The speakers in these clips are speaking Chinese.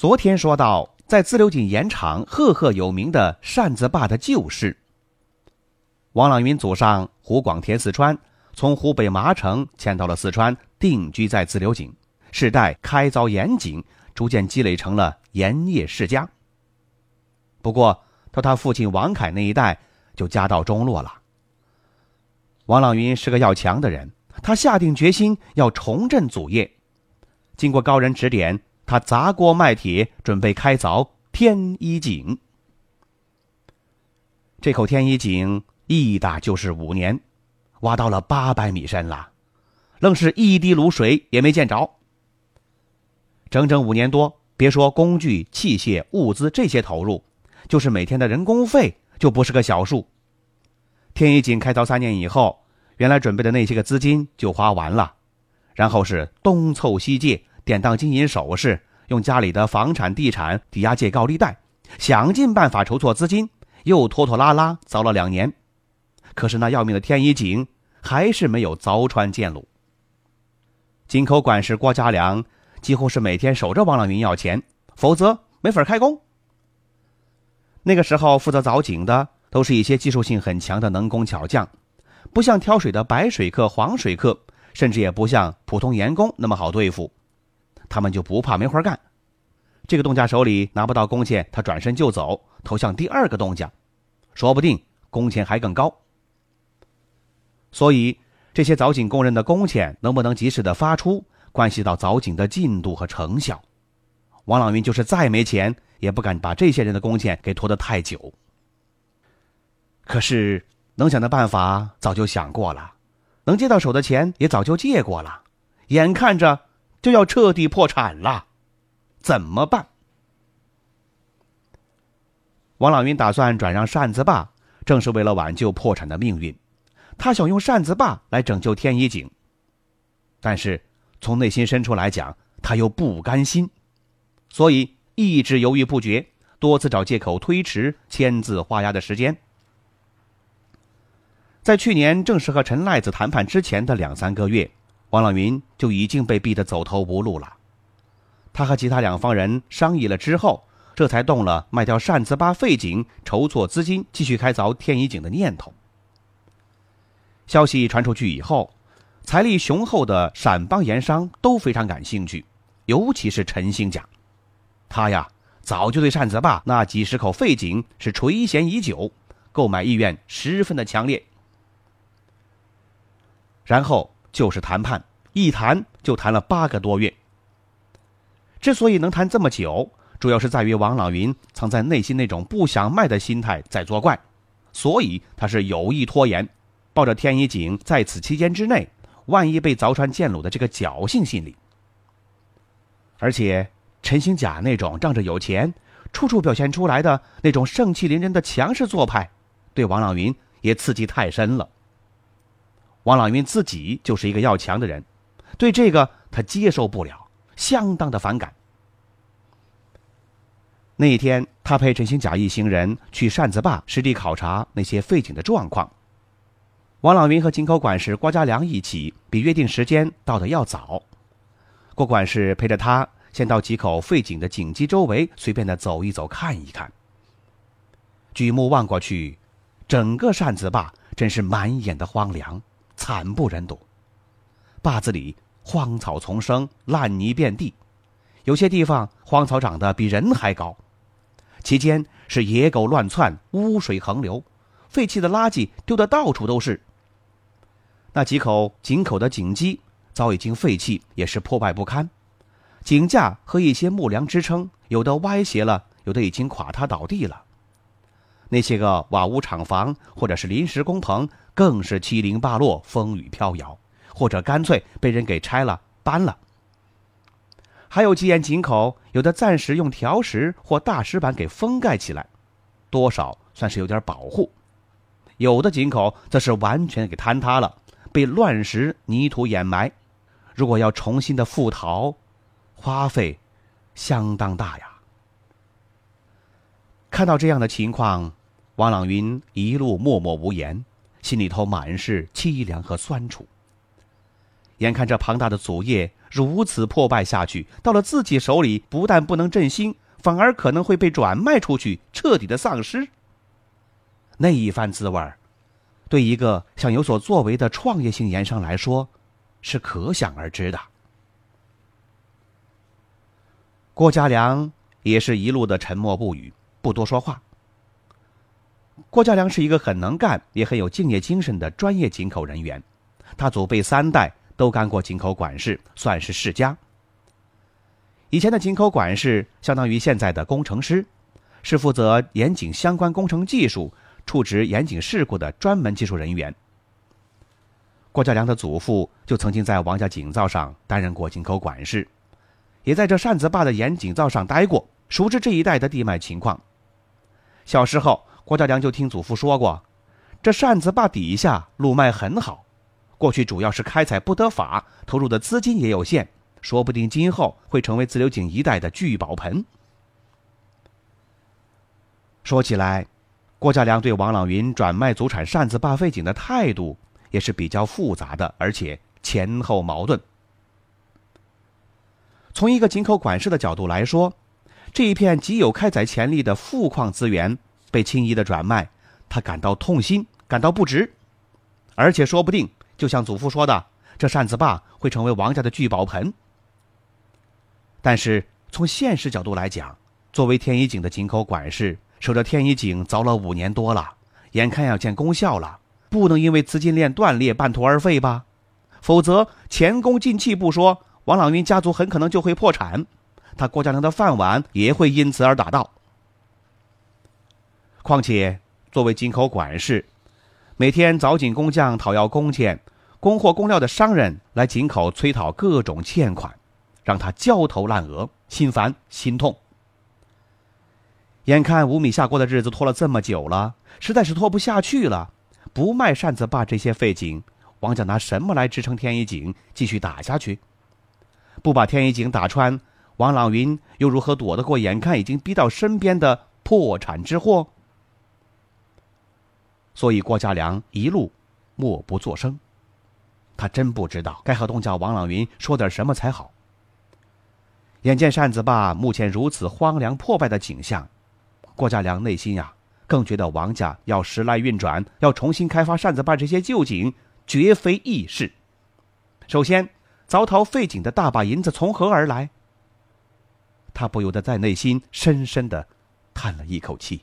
昨天说到，在自流井盐场赫赫有名的扇子坝的旧事。王朗云祖上湖广田四川，从湖北麻城迁到了四川，定居在自流井，世代开凿盐井，逐渐积累成了盐业世家。不过，到他父亲王凯那一代，就家道中落了。王朗云是个要强的人，他下定决心要重振祖业，经过高人指点。他砸锅卖铁，准备开凿天一井。这口天一井一打就是五年，挖到了八百米深了，愣是一滴卤水也没见着。整整五年多，别说工具、器械、物资这些投入，就是每天的人工费就不是个小数。天一井开凿三年以后，原来准备的那些个资金就花完了，然后是东凑西借。典当金银首饰，用家里的房产地产抵押借高利贷，想尽办法筹措资金，又拖拖拉拉凿了两年，可是那要命的天一井还是没有凿穿建路。井口管事郭家良几乎是每天守着王朗云要钱，否则没法开工。那个时候负责凿井的都是一些技术性很强的能工巧匠，不像挑水的白水客、黄水客，甚至也不像普通盐工那么好对付。他们就不怕没活干，这个东家手里拿不到工钱，他转身就走，投向第二个东家，说不定工钱还更高。所以，这些凿井工人的工钱能不能及时的发出，关系到凿井的进度和成效。王朗云就是再没钱，也不敢把这些人的工钱给拖得太久。可是，能想的办法早就想过了，能接到手的钱也早就借过了，眼看着。就要彻底破产了，怎么办？王朗云打算转让扇子坝，正是为了挽救破产的命运。他想用扇子坝来拯救天一井，但是从内心深处来讲，他又不甘心，所以一直犹豫不决，多次找借口推迟签字画押的时间。在去年正式和陈赖子谈判之前的两三个月。王朗云就已经被逼得走投无路了，他和其他两方人商议了之后，这才动了卖掉扇子坝废井、筹措资金继续开凿天一井的念头。消息传出去以后，财力雄厚的陕邦盐商都非常感兴趣，尤其是陈兴甲，他呀早就对扇子坝那几十口废井是垂涎已久，购买意愿十分的强烈。然后。就是谈判，一谈就谈了八个多月。之所以能谈这么久，主要是在于王朗云藏在内心那种不想卖的心态在作怪，所以他是有意拖延，抱着天一井在此期间之内，万一被凿穿建路的这个侥幸心理。而且陈兴甲那种仗着有钱，处处表现出来的那种盛气凌人的强势做派，对王朗云也刺激太深了。王朗云自己就是一个要强的人，对这个他接受不了，相当的反感。那一天，他陪陈兴甲一行人去扇子坝实地考察那些废井的状况。王朗云和井口管事郭家良一起，比约定时间到的要早。郭管事陪着他先到几口废井的井基周围随便的走一走看一看。举目望过去，整个扇子坝真是满眼的荒凉。惨不忍睹，坝子里荒草丛生，烂泥遍地，有些地方荒草长得比人还高，其间是野狗乱窜，污水横流，废弃的垃圾丢得到处都是。那几口井口的井基早已经废弃，也是破败不堪，井架和一些木梁支撑，有的歪斜了，有的已经垮塌倒地了。那些个瓦屋厂房或者是临时工棚。更是七零八落，风雨飘摇，或者干脆被人给拆了搬了。还有几眼井口，有的暂时用条石或大石板给封盖起来，多少算是有点保护；有的井口则是完全给坍塌了，被乱石泥土掩埋。如果要重新的复陶，花费相当大呀。看到这样的情况，王朗云一路默默无言，心里头满是凄凉和酸楚。眼看这庞大的祖业如此破败下去，到了自己手里，不但不能振兴，反而可能会被转卖出去，彻底的丧失。那一番滋味对一个想有所作为的创业性盐商来说，是可想而知的。郭家良也是一路的沉默不语，不多说话。郭家良是一个很能干，也很有敬业精神的专业井口人员，他祖辈三代。都干过井口管事，算是世家。以前的井口管事相当于现在的工程师，是负责严井相关工程技术、处置严井事故的专门技术人员。郭家良的祖父就曾经在王家井灶上担任过井口管事，也在这扇子坝的严井灶上待过，熟知这一带的地脉情况。小时候，郭家良就听祖父说过，这扇子坝底下路脉很好。过去主要是开采不得法，投入的资金也有限，说不定今后会成为自流井一带的聚宝盆。说起来，郭家良对王朗云转卖祖产扇子坝废井的态度也是比较复杂的，而且前后矛盾。从一个井口管事的角度来说，这一片极有开采潜力的富矿资源被轻易的转卖，他感到痛心，感到不值，而且说不定。就像祖父说的，这扇子坝会成为王家的聚宝盆。但是从现实角度来讲，作为天一井的井口管事，守着天一井凿了五年多了，眼看要见功效了，不能因为资金链断裂半途而废吧？否则前功尽弃不说，王朗云家族很可能就会破产，他郭家良的饭碗也会因此而打到。况且作为井口管事，每天凿井工匠讨要工钱。供货供料的商人来井口催讨各种欠款，让他焦头烂额、心烦心痛。眼看五米下锅的日子拖了这么久了，实在是拖不下去了。不卖扇子坝这些废井，王家拿什么来支撑天一井继续打下去？不把天一井打穿，王朗云又如何躲得过眼看已经逼到身边的破产之祸？所以郭家良一路默不作声。他真不知道该和东家王朗云说点什么才好。眼见扇子坝目前如此荒凉破败的景象，郭家良内心呀更觉得王家要时来运转，要重新开发扇子坝这些旧井，绝非易事。首先，凿陶废井的大把银子从何而来？他不由得在内心深深的叹了一口气。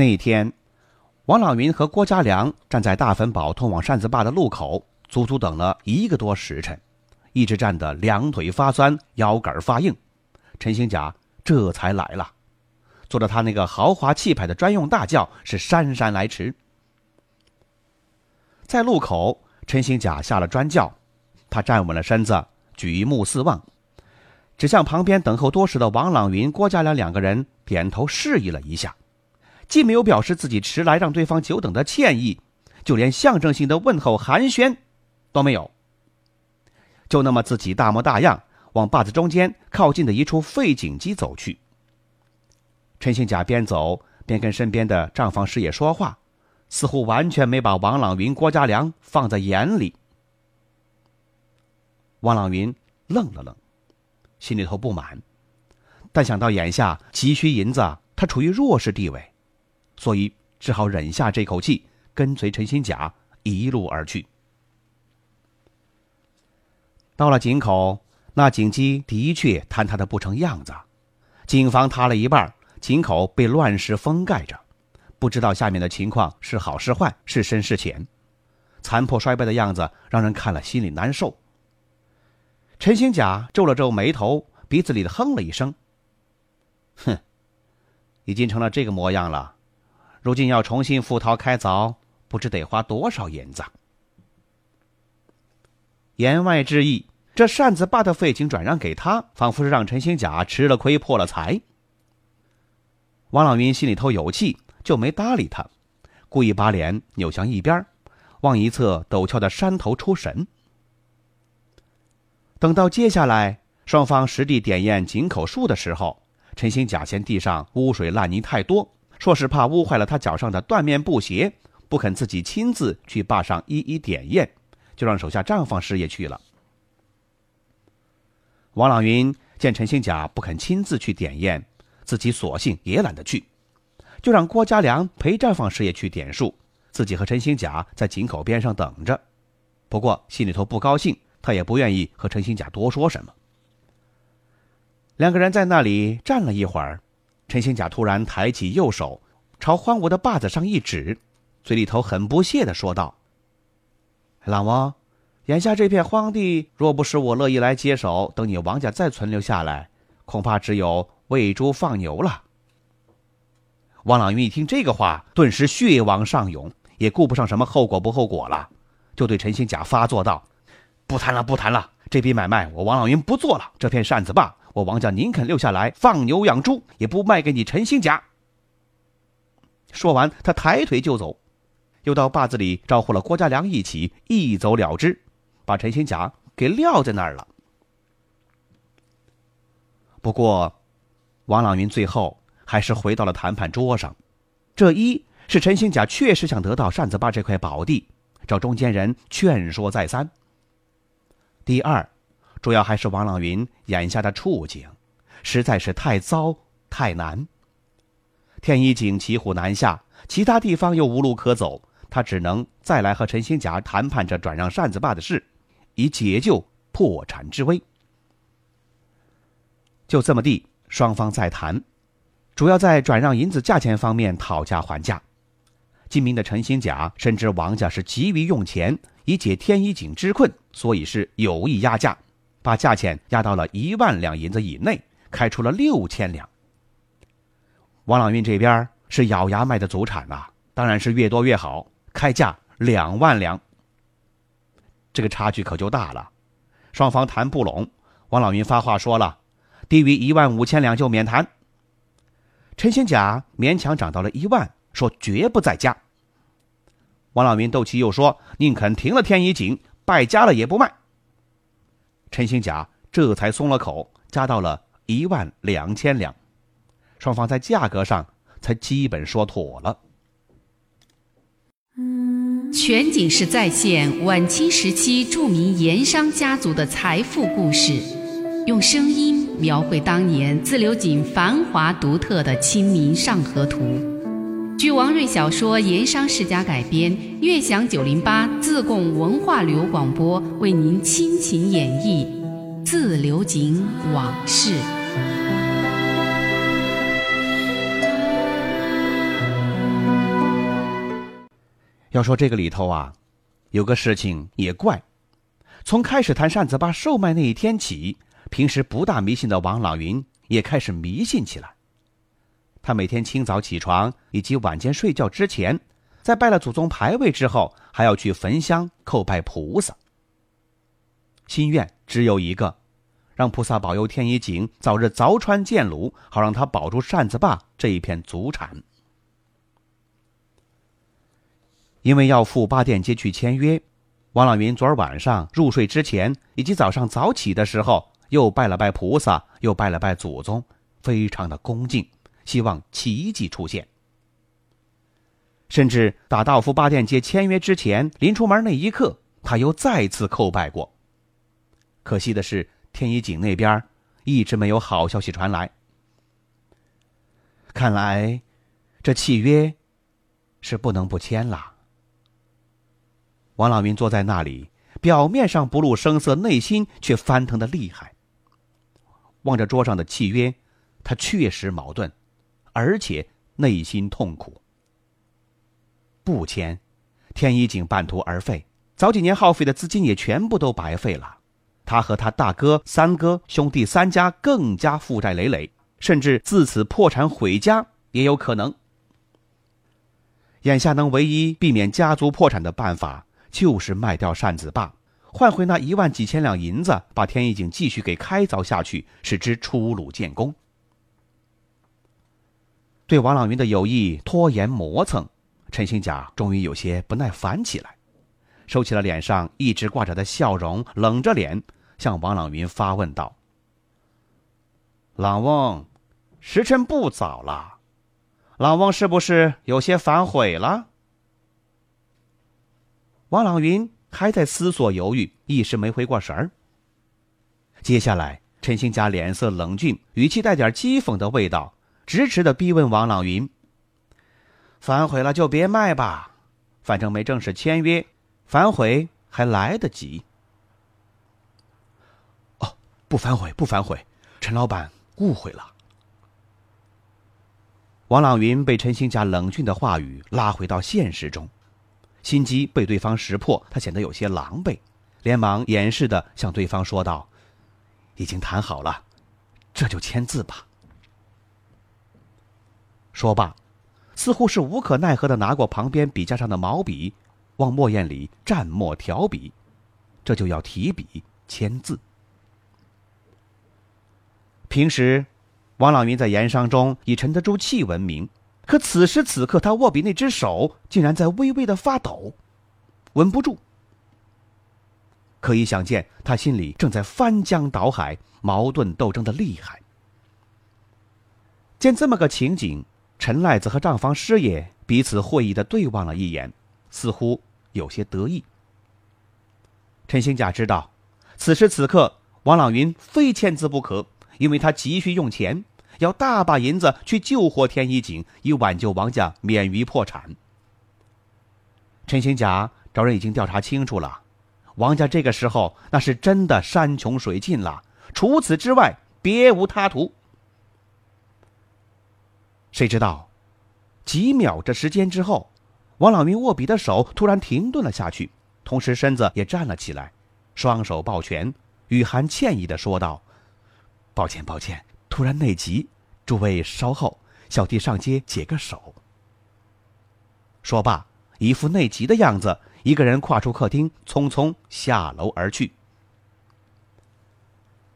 那一天，王朗云和郭家良站在大坟堡通往扇子坝的路口，足足等了一个多时辰，一直站得两腿发酸、腰杆发硬。陈兴甲这才来了，坐着他那个豪华气派的专用大轿，是姗姗来迟。在路口，陈兴甲下了专轿，他站稳了身子，举目四望，只向旁边等候多时的王朗云、郭家良两个人点头示意了一下。既没有表示自己迟来让对方久等的歉意，就连象征性的问候寒暄都没有。就那么自己大模大样往坝子中间靠近的一处废井基走去。陈兴甲边走边跟身边的账房师爷说话，似乎完全没把王朗云、郭家良放在眼里。王朗云愣了愣，心里头不满，但想到眼下急需银子，他处于弱势地位。所以只好忍下这口气，跟随陈新甲一路而去。到了井口，那井基的确坍塌的不成样子，井房塌了一半，井口被乱石封盖着，不知道下面的情况是好是坏，是深是浅，残破衰败的样子让人看了心里难受。陈兴甲皱了皱眉头，鼻子里的哼了一声：“哼，已经成了这个模样了，如今要重新复陶开凿，不知得花多少银子。”言外之意，这扇子坝的废井转让给他，仿佛是让陈兴甲吃了亏、破了财。王老云心里头有气，就没搭理他，故意把脸扭向一边，往一侧陡峭的山头出神。等到接下来双方实地点验井口数的时候，陈兴甲嫌地上污水烂泥太多，说是怕污坏了他脚上的缎面布鞋，不肯自己亲自去坝上一一点验，就让手下账房师爷去了。王朗云见陈兴甲不肯亲自去点验，自己索性也懒得去，就让郭家良陪账房师爷去点数，自己和陈兴甲在井口边上等着。不过心里头不高兴。他也不愿意和陈兴甲多说什么。两个人在那里站了一会儿，陈兴甲突然抬起右手，朝荒芜的坝子上一指，嘴里头很不屑的说道：“老王，眼下这片荒地，若不是我乐意来接手，等你王家再存留下来，恐怕只有喂猪放牛了。”王朗云一听这个话，顿时血往上涌，也顾不上什么后果不后果了，就对陈兴甲发作道。不谈了，不谈了，这笔买卖我王老云不做了。这片扇子坝，我王家宁肯留下来放牛养猪，也不卖给你陈兴甲。说完，他抬腿就走，又到坝子里招呼了郭家良一起一走了之，把陈兴甲给撂在那儿了。不过，王朗云最后还是回到了谈判桌上。这一是陈兴甲确实想得到扇子坝这块宝地，找中间人劝说再三。第二，主要还是王朗云眼下的处境，实在是太糟太难。天一井骑虎难下，其他地方又无路可走，他只能再来和陈兴甲谈判着转让扇子坝的事，以解救破产之危。就这么地，双方再谈，主要在转让银子价钱方面讨价还价。精明的陈兴甲深知王家是急于用钱。以解天一井之困，所以是有意压价，把价钱压到了一万两银子以内，开出了六千两。王朗运这边是咬牙卖的祖产呐，当然是越多越好，开价两万两。这个差距可就大了，双方谈不拢，王朗云发话说了，低于一万五千两就免谈。陈新甲勉强涨到了一万，说绝不再加。王老民斗气又说：“宁肯停了天一井，败家了也不卖。”陈兴甲这才松了口，加到了一万两千两，双方在价格上才基本说妥了。全景式再现晚清时期著名盐商家族的财富故事，用声音描绘当年自流井繁华独特的《清明上河图》。据王瑞小说《盐商世家》改编，悦享九零八自贡文化旅游广播为您倾情演绎《自流井往事》。要说这个里头啊，有个事情也怪。从开始谈扇子坝售卖那一天起，平时不大迷信的王朗云也开始迷信起来。他每天清早起床以及晚间睡觉之前，在拜了祖宗牌位之后，还要去焚香叩拜菩萨。心愿只有一个，让菩萨保佑天一井早日凿穿建炉，好让他保住扇子坝这一片祖产。因为要赴八店街去签约，王朗云昨儿晚上入睡之前，以及早上早起的时候，又拜了拜菩萨，又拜了拜祖宗，非常的恭敬。希望奇迹出现，甚至打道夫八店街签约之前，临出门那一刻，他又再次叩拜过。可惜的是，天一井那边一直没有好消息传来。看来，这契约是不能不签了。王老民坐在那里，表面上不露声色，内心却翻腾的厉害。望着桌上的契约，他确实矛盾，而且内心痛苦。不签，天一井半途而废，早几年耗费的资金也全部都白费了。他和他大哥、三哥兄弟三家更加负债累累，甚至自此破产毁家也有可能。眼下能唯一避免家族破产的办法，就是卖掉扇子坝，换回那一万几千两银子，把天一井继续给开凿下去，使之出鲁建功。对王朗云的有意拖延磨蹭，陈兴甲终于有些不耐烦起来，收起了脸上一直挂着的笑容，冷着脸向王朗云发问道：“朗翁，时辰不早了。”朗翁是不是有些反悔了？王朗云还在思索犹豫，一时没回过神儿。接下来，陈兴家脸色冷峻，语气带点讥讽的味道，直直的逼问王朗云：“反悔了就别卖吧，反正没正式签约，反悔还来得及。”哦，不反悔，不反悔，陈老板误会了。王朗云被陈兴家冷峻的话语拉回到现实中，心机被对方识破，他显得有些狼狈，连忙掩饰的向对方说道：“已经谈好了，这就签字吧。”说罢，似乎是无可奈何的拿过旁边笔架上的毛笔，往墨砚里蘸墨调笔，这就要提笔签字。平时。王朗云在盐商中以沉得住气闻名，可此时此刻，他握笔那只手竟然在微微的发抖，稳不住。可以想见，他心里正在翻江倒海，矛盾斗争的厉害。见这么个情景，陈赖子和账房师爷彼此会意的对望了一眼，似乎有些得意。陈兴甲知道，此时此刻，王朗云非签字不可，因为他急需用钱。要大把银子去救活天一井，以挽救王家免于破产。陈兴甲找人已经调查清楚了，王家这个时候那是真的山穷水尽了，除此之外别无他途。谁知道，几秒这时间之后，王朗云握笔的手突然停顿了下去，同时身子也站了起来，双手抱拳，雨涵歉意的说道：“抱歉，抱歉。”突然内急，诸位稍后，小弟上街解个手。说罢，一副内急的样子，一个人跨出客厅，匆匆下楼而去。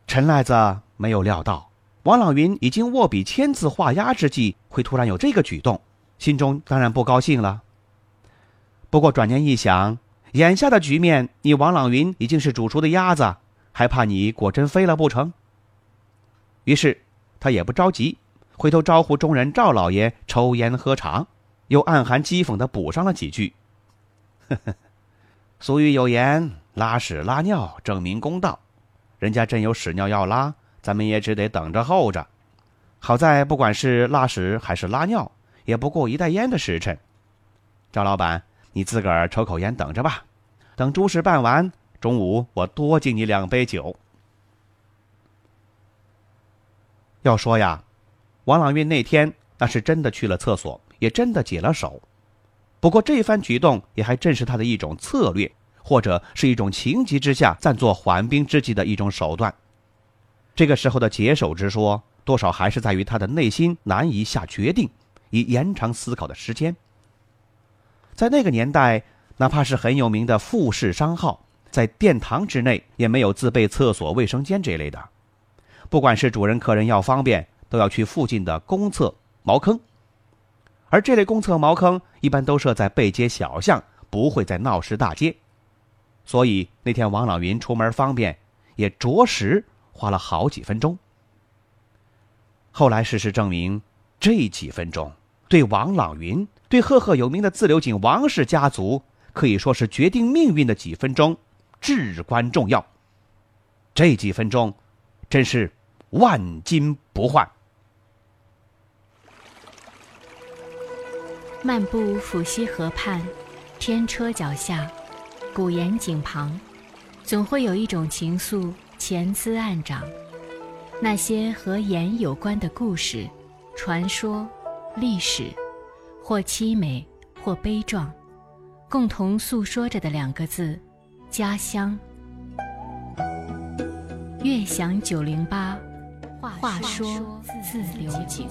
陈赖子没有料到，王朗云已经握笔签字画押之际，会突然有这个举动，心中当然不高兴了。不过转念一想，眼下的局面，你王朗云已经是煮熟的鸭子，还怕你果真飞了不成？于是。他也不着急，回头招呼众人赵老爷抽烟喝茶，又暗含讥讽的补上了几句：“呵呵，俗语有言，拉屎拉尿证明公道，人家真有屎尿要拉，咱们也只得等着候着。好在不管是拉屎还是拉尿，也不过一袋烟的时辰。赵老板，你自个儿抽口烟等着吧，等诸事办完，中午我多敬你两杯酒。”要说呀，王朗运那天那是真的去了厕所，也真的解了手。不过这番举动也还正是他的一种策略，或者是一种情急之下暂作缓兵之计的一种手段。这个时候的解手之说，多少还是在于他的内心难以下决定，以延长思考的时间。在那个年代，哪怕是很有名的富士商号，在殿堂之内也没有自备厕所、卫生间这类的。不管是主人、客人要方便，都要去附近的公厕、茅坑，而这类公厕、茅坑一般都设在背街小巷，不会在闹市大街。所以那天王老云出门方便，也着实花了好几分钟。后来事实证明，这几分钟对王朗云、对赫赫有名的自流井王氏家族，可以说是决定命运的几分钟，至关重要。这几分钟，真是。万金不换。漫步抚溪河畔，天车脚下，古岩井旁，总会有一种情愫潜滋暗长。那些和盐有关的故事、传说、历史，或凄美，或悲壮，共同诉说着的两个字：家乡。悦享九零八，话说自流井。